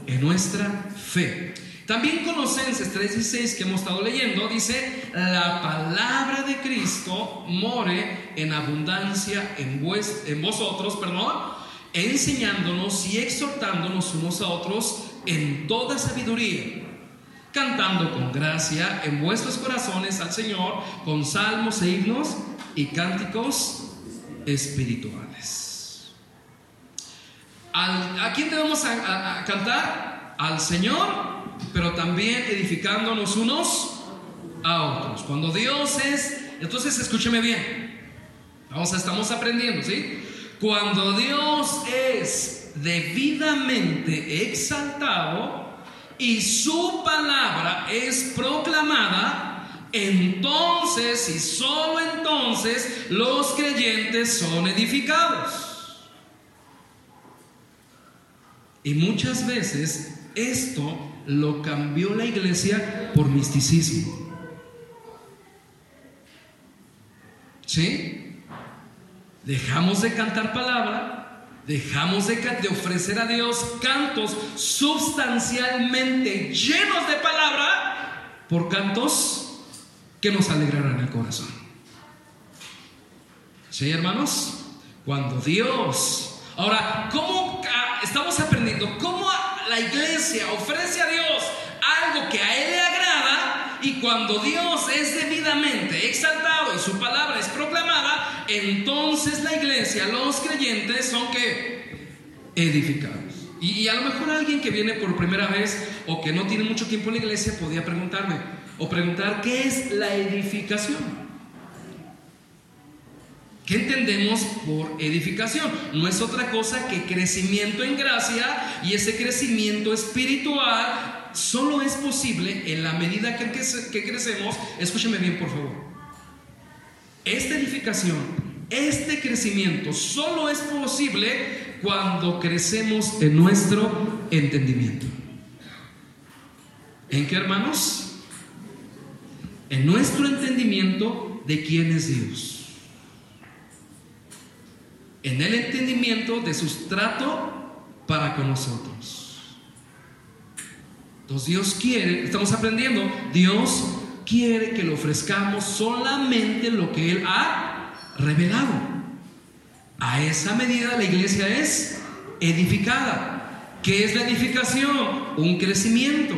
[SPEAKER 1] En nuestra fe. También Colosenses 3:16 que hemos estado leyendo dice, la palabra de Cristo more en abundancia en, en vosotros, perdón, enseñándonos y exhortándonos unos a otros en toda sabiduría, cantando con gracia en vuestros corazones al Señor con salmos e himnos y cánticos espirituales. ¿A quién debemos a cantar? Al Señor pero también edificándonos unos a otros. Cuando Dios es, entonces escúcheme bien, vamos, estamos aprendiendo, ¿sí? Cuando Dios es debidamente exaltado y su palabra es proclamada, entonces y solo entonces los creyentes son edificados. Y muchas veces esto lo cambió la iglesia por misticismo. ¿Sí? Dejamos de cantar palabra, dejamos de, de, ofrecer a Dios cantos sustancialmente llenos de palabra por cantos que nos alegrarán el corazón. ¿Sí, hermanos? Cuando Dios... Ahora, ¿cómo estamos aprendiendo? ¿Cómo la iglesia ofrece a Dios algo que a Él le y cuando Dios es debidamente exaltado y su palabra es proclamada, entonces la iglesia, los creyentes son que edificados. Y, a lo mejor alguien que viene por primera vez o que no tiene mucho tiempo en la iglesia podía preguntarme o preguntar qué es la edificación. ¿Qué entendemos por edificación? No es otra cosa que crecimiento en gracia y ese crecimiento espiritual solo es posible en la medida que, crecemos. Escúcheme bien, por favor. Esta edificación, este crecimiento solo es posible cuando crecemos en nuestro entendimiento. ¿En qué, hermanos? En nuestro entendimiento de quién es Dios en el entendimiento de su trato para con nosotros. Entonces Dios quiere, estamos aprendiendo, Dios quiere que le ofrezcamos solamente lo que Él ha revelado. A esa medida la iglesia es edificada. ¿Qué es la edificación? Un crecimiento.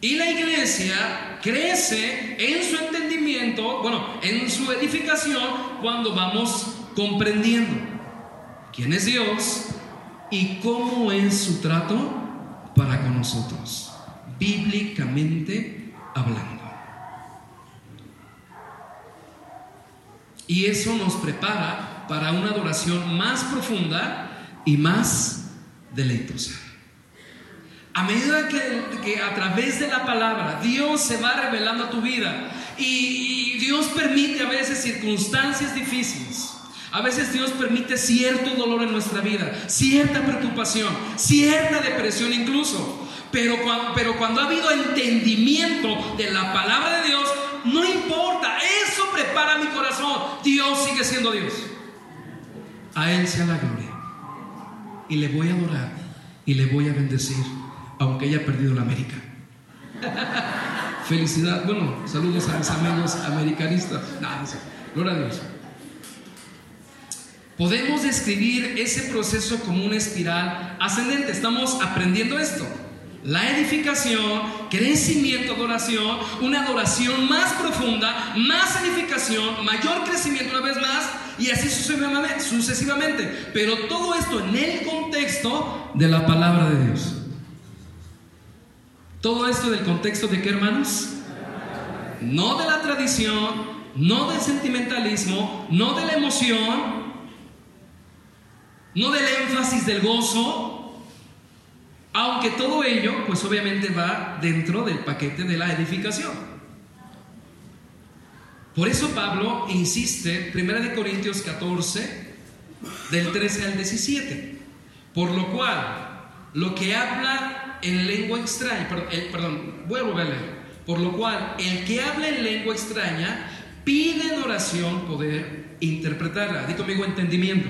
[SPEAKER 1] Y la iglesia crece en su entendimiento, bueno, en su edificación cuando vamos comprendiendo quién es Dios y cómo es su trato para con nosotros, bíblicamente hablando. Y eso nos prepara para una adoración más profunda y más deleitosa. A medida que, a través de la palabra Dios se va revelando a tu vida y Dios permite a veces circunstancias difíciles, a veces Dios permite cierto dolor en nuestra vida, cierta preocupación, cierta depresión incluso. Pero cuando, ha habido entendimiento de la palabra de Dios, no importa, eso prepara mi corazón. Dios sigue siendo Dios. A Él sea la gloria. Y le voy a adorar y le voy a bendecir, aunque haya perdido la América. <laughs> Felicidad, bueno, saludos a mis amigos americanistas. gloria a Dios. Podemos describir ese proceso como una espiral ascendente. Estamos aprendiendo esto. La edificación, crecimiento, adoración, una adoración más profunda, más edificación, mayor crecimiento una vez más y así sucesivamente. Pero todo esto en el contexto de la palabra de Dios. Todo esto en el contexto de qué hermanos? No de la tradición, no del sentimentalismo, no de la emoción, no del énfasis del gozo, aunque todo ello, pues obviamente va dentro del paquete de la edificación. Por eso Pablo insiste, 1 Corintios 14, del 13 al 17, por lo cual, lo que habla en lengua extraña, perdón, volver a leer, por lo cual, el que habla en lengua extraña pide en oración poder interpretarla. Di conmigo entendimiento.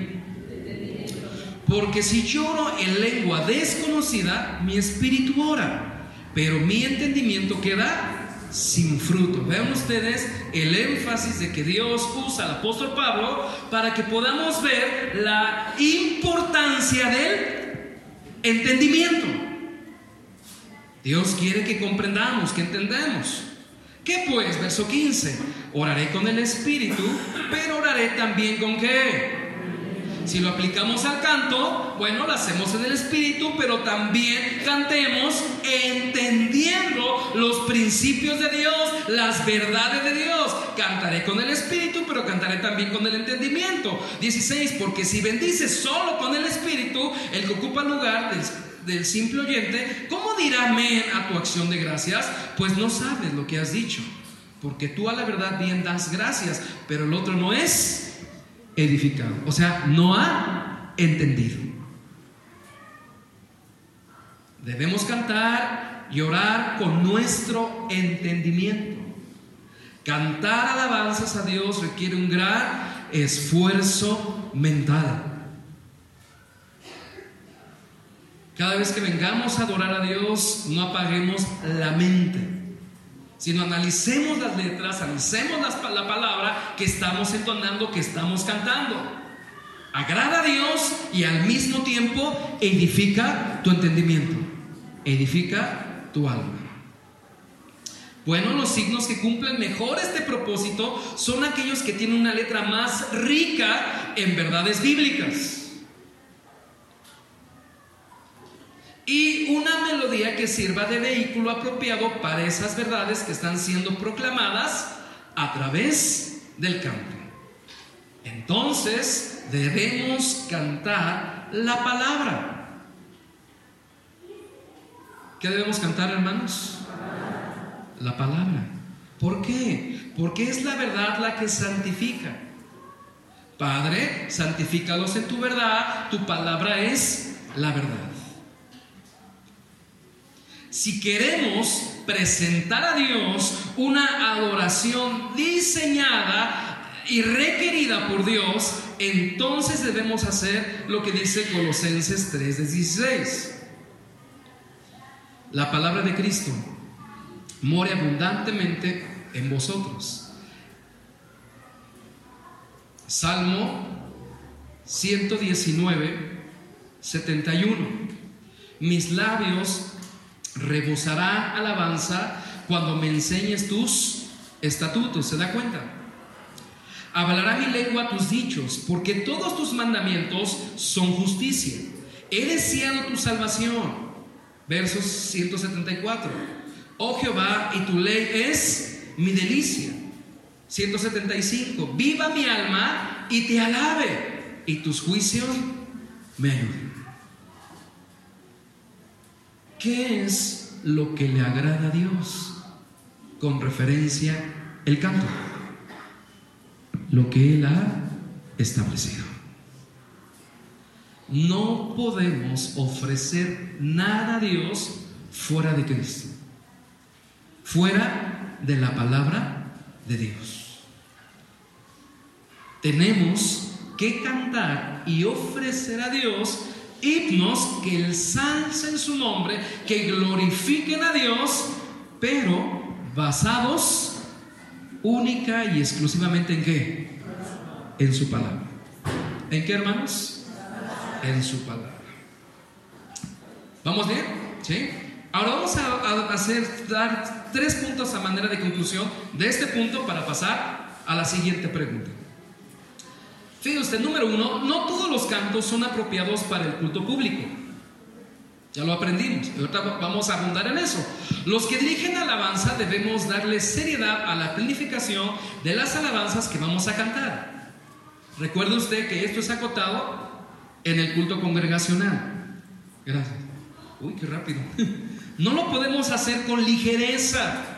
[SPEAKER 1] Porque si lloro en lengua desconocida, mi espíritu ora, pero mi entendimiento queda sin fruto. Vean ustedes el énfasis de que Dios usa al apóstol Pablo para que podamos ver la importancia del entendimiento. Dios quiere que comprendamos, que entendamos. ¿Qué pues? Verso 15. Oraré con el Espíritu, pero oraré también con qué? Si lo aplicamos al canto, bueno, lo hacemos en el espíritu, pero también cantemos entendiendo los principios de Dios, las verdades de Dios. Cantaré con el espíritu, pero cantaré también con el entendimiento. 16, porque si bendices solo con el espíritu, el que ocupa lugar del, del simple oyente, ¿cómo dirá amén a tu acción de gracias? Pues no sabes lo que has dicho. Porque tú a la verdad bien das gracias, pero el otro no es edificado. O sea, no ha entendido. Debemos cantar y orar con nuestro entendimiento. Cantar alabanzas a Dios requiere un gran esfuerzo mental. Cada vez que vengamos a adorar a Dios, no apaguemos la mente sino analicemos las letras, analicemos la palabra que estamos entonando, que estamos cantando. Agrada a Dios y al mismo tiempo edifica tu entendimiento, edifica tu alma. Bueno, los signos que cumplen mejor este propósito son aquellos que tienen una letra más rica en verdades bíblicas. Y una melodía que sirva de vehículo apropiado para esas verdades que están siendo proclamadas a través del canto. Entonces debemos cantar la palabra. ¿Qué debemos cantar, hermanos? La palabra. ¿Por qué? Porque es la verdad la que santifica. Padre, santifícalos en tu verdad, tu palabra es la verdad. Si queremos presentar a Dios una adoración diseñada y requerida por Dios, entonces debemos hacer lo que dice Colosenses 3:16. La palabra de Cristo more abundantemente en vosotros. Salmo 119, 71. Mis labios rebosará alabanza cuando me enseñes tus estatutos. ¿Se da cuenta? Hablará mi lengua tus dichos, porque todos tus mandamientos son justicia. He deseado tu salvación. Versos 174. Oh Jehová, y tu ley es mi delicia. 175. Viva mi alma y te alabe, y tus juicios me ayuden. ¿Qué es lo que le agrada a Dios? Con referencia el canto. Lo que Él ha establecido. No podemos ofrecer nada a Dios fuera de Cristo. Fuera de la palabra de Dios. Tenemos que cantar y ofrecer a Dios himnos que ensalcen su nombre, que glorifiquen a Dios, pero basados única y exclusivamente en qué? En su palabra. ¿En qué, hermanos? En su palabra. ¿Vamos bien? ¿Sí? Ahora vamos a, hacer, dar tres puntos a manera de conclusión de este punto para pasar a la siguiente pregunta. Fíjese usted, número uno, no todos los cantos son apropiados para el culto público. Ya lo aprendimos, ahorita vamos a abundar en eso. Los que dirigen alabanza debemos darle seriedad a la planificación de las alabanzas que vamos a cantar. Recuerde usted que esto es acotado en el culto congregacional. Gracias. Uy, qué rápido. <laughs> No lo podemos hacer con ligereza.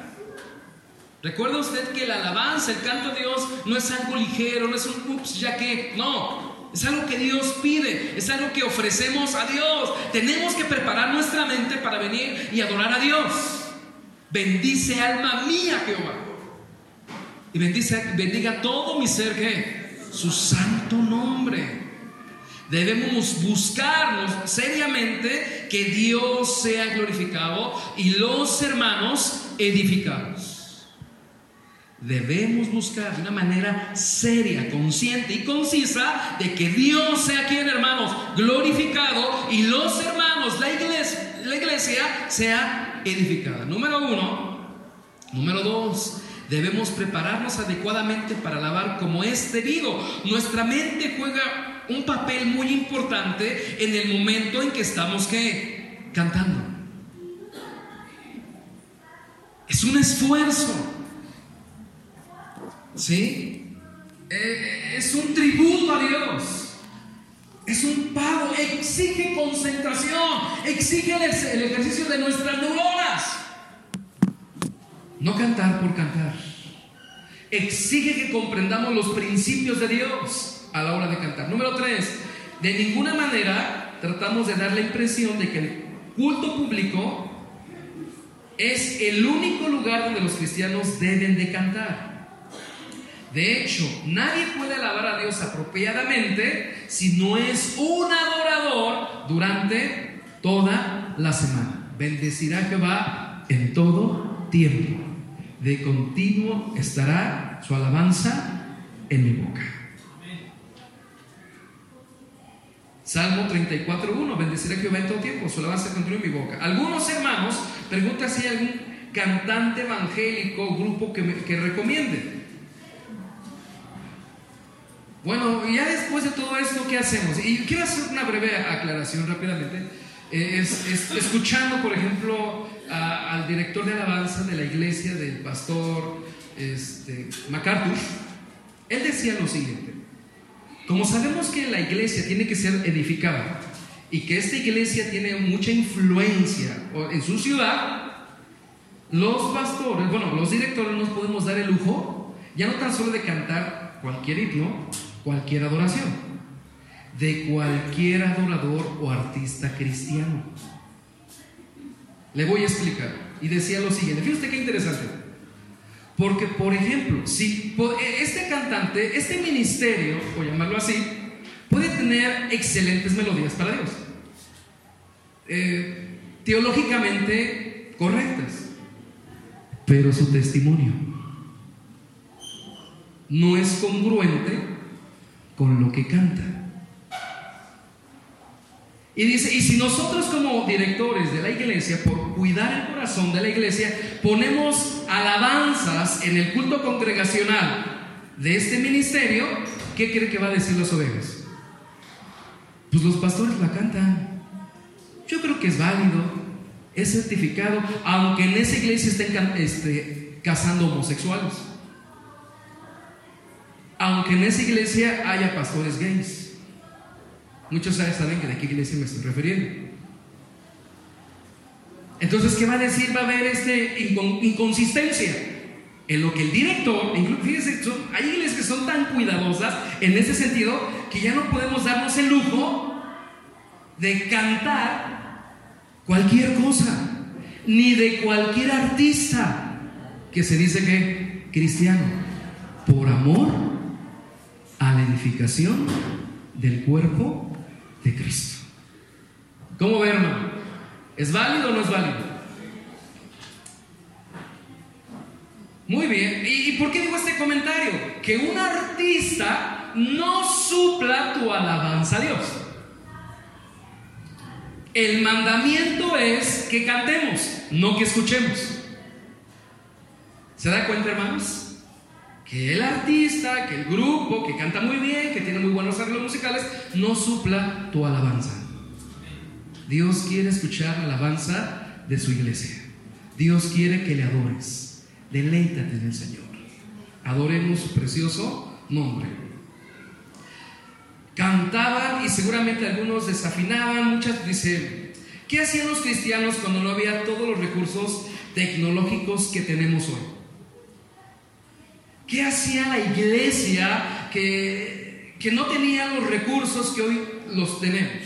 [SPEAKER 1] Recuerda usted que la alabanza, el canto a Dios no es algo ligero, no es un ups, ya que, no, es algo que Dios pide, es algo que ofrecemos a Dios. Tenemos que preparar nuestra mente para venir y adorar a Dios. Bendice alma mía Jehová. Y bendice, bendiga todo mi ser que su santo nombre. Debemos buscarnos seriamente que Dios sea glorificado y los hermanos edificados. Debemos buscar de una manera seria, consciente y concisa de que Dios sea quien, hermanos, glorificado y los hermanos, la iglesia, la iglesia sea edificada. Número uno. Número dos. Debemos prepararnos adecuadamente para alabar como es debido. Nuestra mente juega un papel muy importante en el momento en que estamos ¿qué? cantando. Es un esfuerzo. ¿Sí? Eh, es un tributo a Dios. Es un pago, exige concentración, exige el, ejercicio de nuestras neuronas. No cantar por cantar. Exige que comprendamos los principios de Dios a la hora de cantar. Número tres, de ninguna manera tratamos de dar la impresión de que el culto público es el único lugar donde los cristianos deben de cantar. De hecho, nadie puede alabar a Dios apropiadamente si no es un adorador durante toda la semana. Bendecirá Jehová en todo tiempo. De continuo estará su alabanza en mi boca. Salmo 34.1, bendecirá Jehová en todo tiempo, su alabanza continúa en mi boca. Algunos hermanos preguntan si hay algún cantante evangélico, grupo que, que recomiende. Bueno, ya después de todo esto, ¿qué hacemos? Y quiero hacer una breve aclaración rápidamente. Eh, es, escuchando, por ejemplo, al director de alabanza de la iglesia, del pastor este, MacArthur, él decía lo siguiente. Como sabemos que la iglesia tiene que ser edificada y que esta iglesia tiene mucha influencia en su ciudad, los pastores, bueno, los directores nos podemos dar el lujo, ya no tan solo de cantar cualquier himno, cualquier adoración, de cualquier adorador o artista cristiano. Le voy a explicar. Y decía lo siguiente, fíjate qué interesante. Porque, por ejemplo, si e, este cantante, este ministerio, por llamarlo así, puede tener excelentes melodías para Dios. Eh, teológicamente correctas. Pero su testimonio no es congruente con lo que canta. Y dice, y si nosotros como directores de la iglesia, por cuidar el corazón de la iglesia, ponemos alabanzas en el culto congregacional de este ministerio, ¿qué cree que va a decir las ovejas? Pues los pastores la cantan. Yo creo que es válido, es certificado, aunque en esa iglesia estén este, casando homosexuales aunque en esa iglesia haya pastores gays. Muchos saben que de qué iglesia me estoy refiriendo. Entonces, ¿qué va a decir? Va a haber este inconsistencia en lo que el director, fíjense, hay iglesias que son tan cuidadosas en ese sentido que ya no podemos darnos el lujo de cantar cualquier cosa, ni de cualquier artista que se dice que cristiano, por amor a la edificación del cuerpo de Cristo. ¿Cómo ve, hermano? ¿Es válido o no es válido? Muy bien. ¿Y por qué digo este comentario? Que un artista no supla tu alabanza a Dios. El mandamiento es que cantemos, no que escuchemos. ¿Se da cuenta, hermanos? Que el artista, que el grupo, que canta muy bien, que tiene muy buenos arreglos musicales, no supla tu alabanza. Dios quiere escuchar la alabanza de su iglesia. Dios quiere que le adores. Deleítate en el Señor. Adoremos su precioso nombre. Cantaban y seguramente algunos desafinaban. Muchas dicen, ¿qué hacían los cristianos cuando no había todos los recursos tecnológicos que tenemos hoy? ¿Qué hacía la iglesia que, que no tenía los recursos que hoy los tenemos?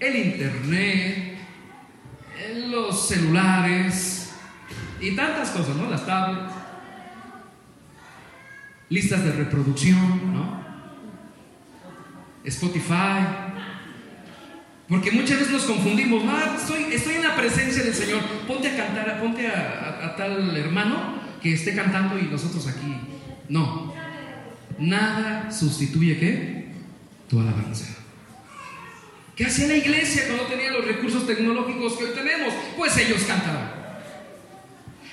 [SPEAKER 1] El internet, los celulares y tantas cosas, ¿no? Las tablets, listas de reproducción, ¿no? Spotify. Porque muchas veces nos confundimos, ah, estoy, estoy en la presencia del Señor, ponte a cantar, ponte a, a tal hermano que esté cantando y nosotros aquí. No, nada sustituye qué? Tu alabanza. ¿Qué hacía la iglesia cuando tenía los recursos tecnológicos que hoy tenemos? Pues ellos cantaban.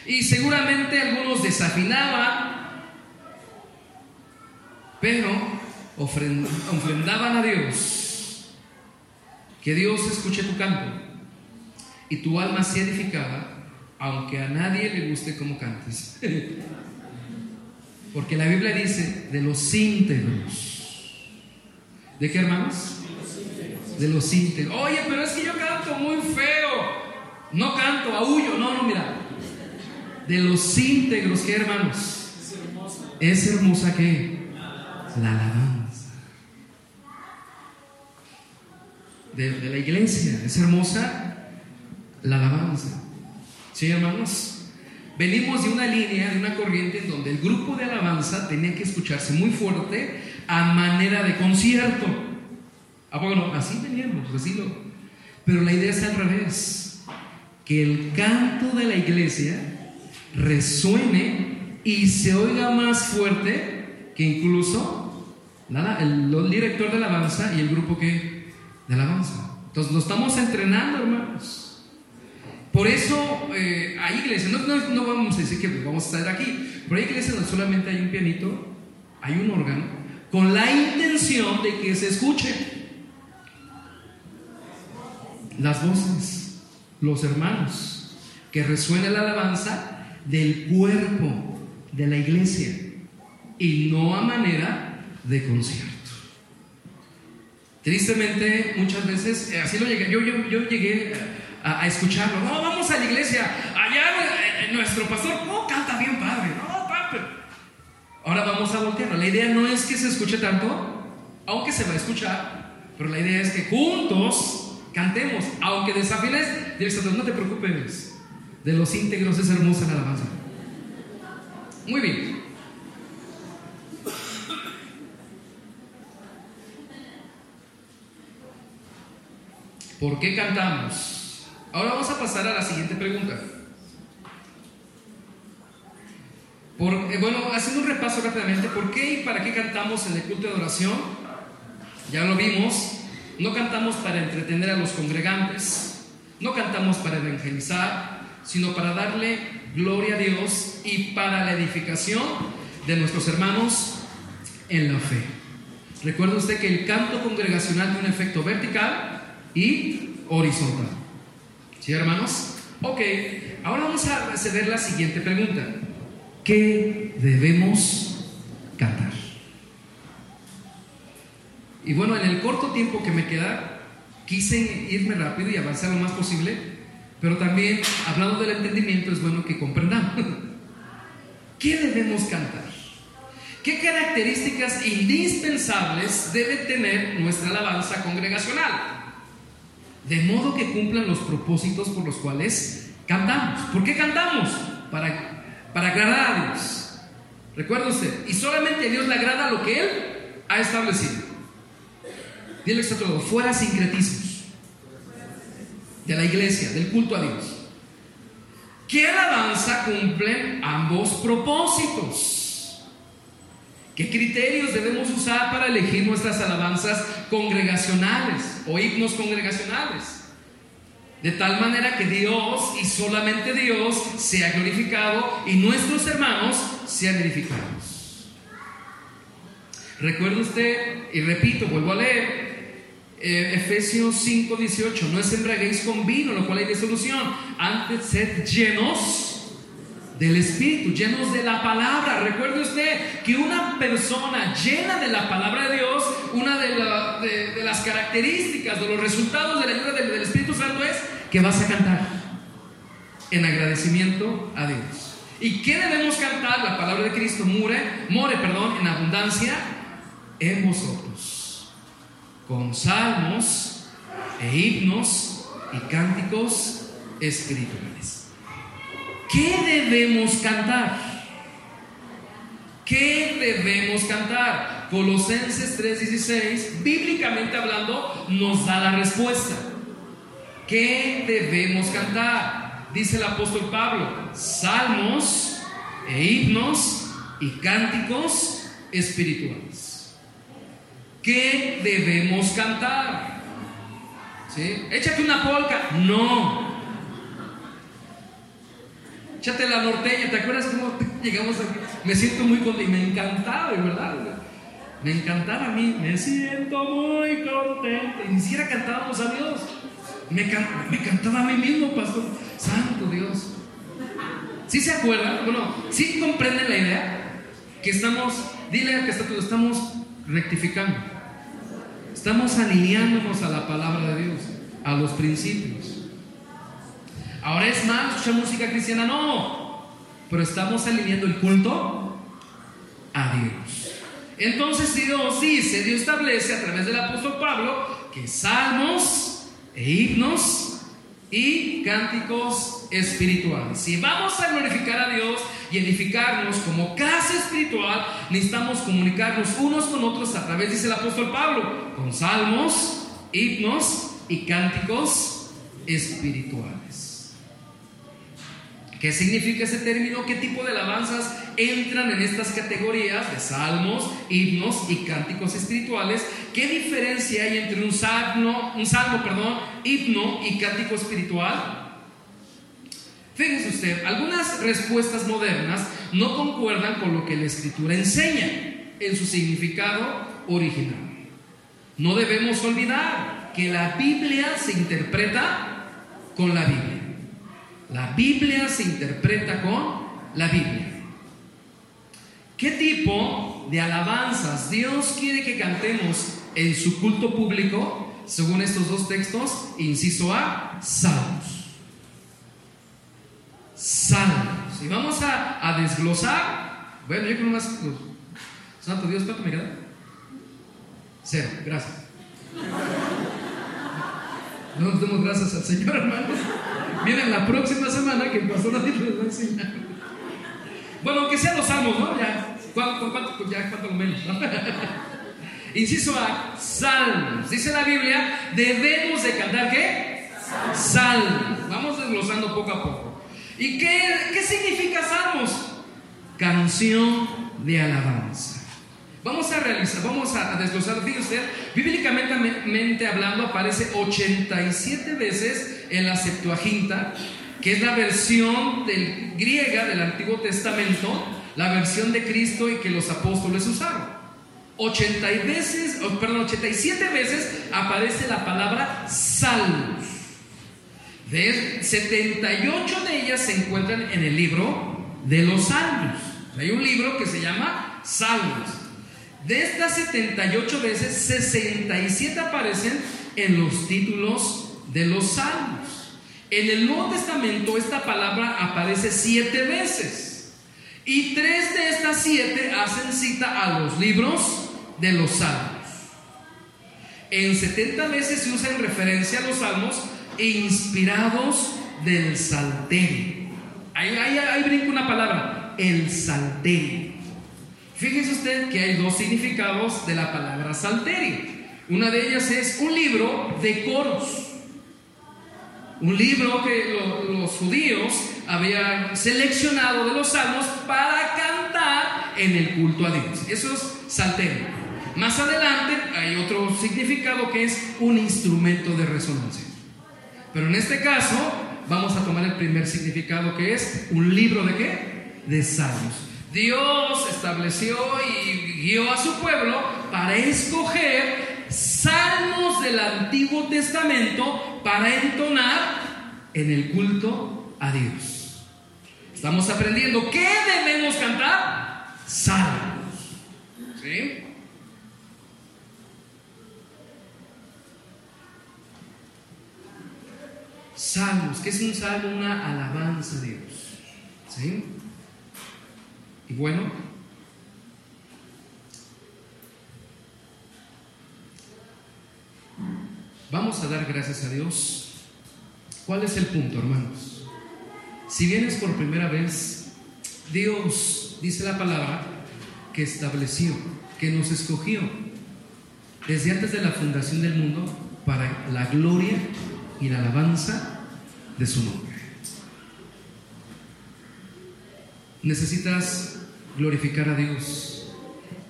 [SPEAKER 1] Y seguramente algunos desafinaban, pero ofrendaban a Dios. Que Dios escuche tu canto y tu alma sea edificada, aunque a nadie le guste cómo cantes. <laughs> Porque la Biblia dice de los íntegros. ¿De qué hermanos? De los íntegros. Oye, pero es que yo canto muy feo. No canto, aullo. No, no, mira. De los íntegros, ¿qué hermanos? Es hermosa que la alabanza. De, de la iglesia, es hermosa la alabanza. ¿Sí, hermanos? Venimos de una línea, de una corriente en donde el grupo de alabanza tenía que escucharse muy fuerte a manera de concierto. ¿A poco no? Así teníamos, así lo. Pero la idea es al revés: que el canto de la iglesia resuene y se oiga más fuerte que incluso nada, el, el director de alabanza y el grupo que de alabanza. Entonces lo estamos entrenando, hermanos. Por eso eh, hay iglesias, no, no, no, vamos a decir que vamos a estar aquí, pero hay iglesias donde solamente hay un pianito, hay un órgano, con la intención de que se escuche las voces, los hermanos, que resuene la alabanza del cuerpo de la iglesia y no a manera de concierto. Tristemente, muchas veces, eh, así lo llegué, yo, yo, yo llegué a, escucharlo. No, vamos a la iglesia. Allá eh, nuestro pastor, oh, canta bien padre. No, padre. Ahora vamos a voltearlo. La idea no es que se escuche tanto, aunque se va a escuchar, pero la idea es que juntos cantemos, aunque desafines, no te preocupes. De los íntegros es hermosa la alabanza. Muy bien. ¿Por qué cantamos? Ahora vamos a pasar a la siguiente pregunta. Eh, bueno, haciendo un repaso rápidamente, ¿por qué y para qué cantamos en el culto de adoración? Ya lo vimos, no cantamos para entretener a los congregantes, no cantamos para evangelizar, sino para darle gloria a Dios y para la edificación de nuestros hermanos en la fe. Recuerda usted que el canto congregacional tiene un efecto vertical y horizontal. ¿Sí, hermanos? Ok, ahora vamos a hacer la siguiente pregunta. ¿Qué debemos cantar? Y bueno, en el corto tiempo que me queda, quise irme rápido y avanzar lo más posible, pero también, hablando del entendimiento, es bueno que comprendamos. <laughs> ¿Qué debemos cantar? ¿Qué características indispensables debe tener nuestra alabanza congregacional? De modo que cumplan los propósitos por los cuales cantamos. ¿Por qué cantamos? Para, para agradar a Dios. Recuerde usted, y solamente Dios le agrada lo que Él ha establecido. Dile a todo, fuera sincretismos de la iglesia, del culto a Dios. ¿Qué alabanza cumplen ambos propósitos? ¿Qué criterios debemos usar para elegir nuestras alabanzas congregacionales o himnos congregacionales? De tal manera que Dios y solamente Dios sea glorificado y nuestros hermanos sean edificados. Recuerde usted, y repito, vuelvo a leer, eh, Efesios 5, 18, no os embraguéis con vino, lo cual hay disolución, antes sed llenos del Espíritu, llenos de la palabra. Recuerde usted que una persona llena de la palabra de Dios, una de, las características, de los resultados de la ayuda del, Espíritu Santo es que vas a cantar en agradecimiento a Dios. ¿Y qué debemos cantar? La palabra de Cristo more, more, perdón, en abundancia en vosotros, con salmos e himnos y cánticos espirituales. ¿Qué debemos cantar? ¿Qué debemos cantar? Colosenses 3:16, bíblicamente hablando, nos da la respuesta. ¿Qué debemos cantar? Dice el apóstol Pablo, salmos e himnos y cánticos espirituales. ¿Qué debemos cantar? ¿Sí? Échate una polca. No, échate la norteña, ¿te acuerdas cómo llegamos aquí? Me siento muy contento me encantaba, ¿verdad? Me encantaba a mí, me siento muy contento. Ni siquiera cantábamos a Dios. Me, me cantaba a mí mismo, pastor. Santo Dios. ¿Sí se acuerdan? Bueno, ¿sí comprenden la idea? Que estamos, dile a que estamos rectificando. Estamos alineándonos a la palabra de Dios, a los principios. Ahora es malo escuchar música cristiana, no. Pero estamos alineando el culto a Dios. Entonces Dios dice, Dios establece a través del apóstol Pablo que salmos e himnos y cánticos espirituales. Si vamos a glorificar a Dios y edificarnos como casa espiritual, necesitamos comunicarnos unos con otros a través, dice el apóstol Pablo, con salmos, himnos y cánticos espirituales. ¿Qué significa ese término? ¿Qué tipo de alabanzas entran en estas categorías de salmos, himnos y cánticos espirituales? ¿Qué diferencia hay entre un salmo, un salmo, perdón, himno y cántico espiritual? Fíjense usted, algunas respuestas modernas no concuerdan con lo que la escritura enseña en su significado original. No debemos olvidar que la Biblia se interpreta con la Biblia. La Biblia se interpreta con la Biblia. ¿Qué tipo de alabanzas Dios quiere que cantemos en su culto público? Según estos dos textos, inciso A, salmos. Salmos. Y vamos a, desglosar. Bueno, yo creo más. Santo Dios, ¿cuánto me queda? Cero, gracias. No nos demos gracias al Señor, hermanos. Miren, la próxima semana que el pastor David les va a enseñar. Bueno, aunque sean los salmos, ¿no? Ya, ¿cuánto, ya, cuánto menos? <laughs> Inciso A, salmos. Dice la Biblia, debemos de cantar ¿qué? Salmos. Vamos desglosando poco a poco. ¿Y qué, qué significa salmos? Canción de alabanza. Vamos a realizar, vamos a desglosar, fíjese usted, bíblicamente hablando aparece 87 veces en la Septuaginta, que es la versión del, griega del Antiguo Testamento, la versión de Cristo y que los apóstoles usaron. 80 veces, perdón, 87 veces aparece la palabra salmos. De 78 de ellas se encuentran en el libro de los salmos. Hay un libro que se llama Salmos. De estas 78 veces, 67 aparecen en los títulos de los salmos. En el Nuevo Testamento esta palabra aparece siete veces. Y tres de estas siete hacen cita a los libros de los salmos. En 70 veces se usa en referencia a los salmos inspirados del salterio. Ahí, ahí, ahí brinca una palabra, el salterio. Fíjese usted que hay dos significados de la palabra salterio. Una de ellas es un libro de coros. Un libro que los judíos habían seleccionado de los salmos para cantar en el culto a Dios. Eso es salterio. Más adelante hay otro significado que es un instrumento de resonancia. Pero en este caso vamos a tomar el primer significado que es un libro de qué? De salmos. Dios estableció y guió a su pueblo para escoger salmos del Antiguo Testamento para entonar en el culto a Dios. Estamos aprendiendo qué debemos cantar. Salmos. ¿Sí? Salmos, ¿qué es un salmo? Una alabanza a Dios. ¿Sí? Y bueno, vamos a dar gracias a Dios. ¿Cuál es el punto, hermanos? Si vienes por primera vez, Dios, dice la palabra, que estableció, que nos escogió desde antes de la fundación del mundo para la gloria y la alabanza de su nombre. Necesitas glorificar a Dios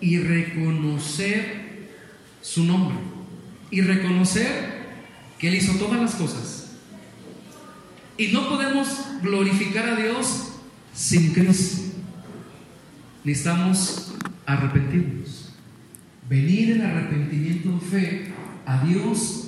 [SPEAKER 1] y reconocer su nombre y reconocer que Él hizo todas las cosas. Y no podemos glorificar a Dios sin Cristo. Necesitamos arrepentirnos, venir en arrepentimiento de fe a Dios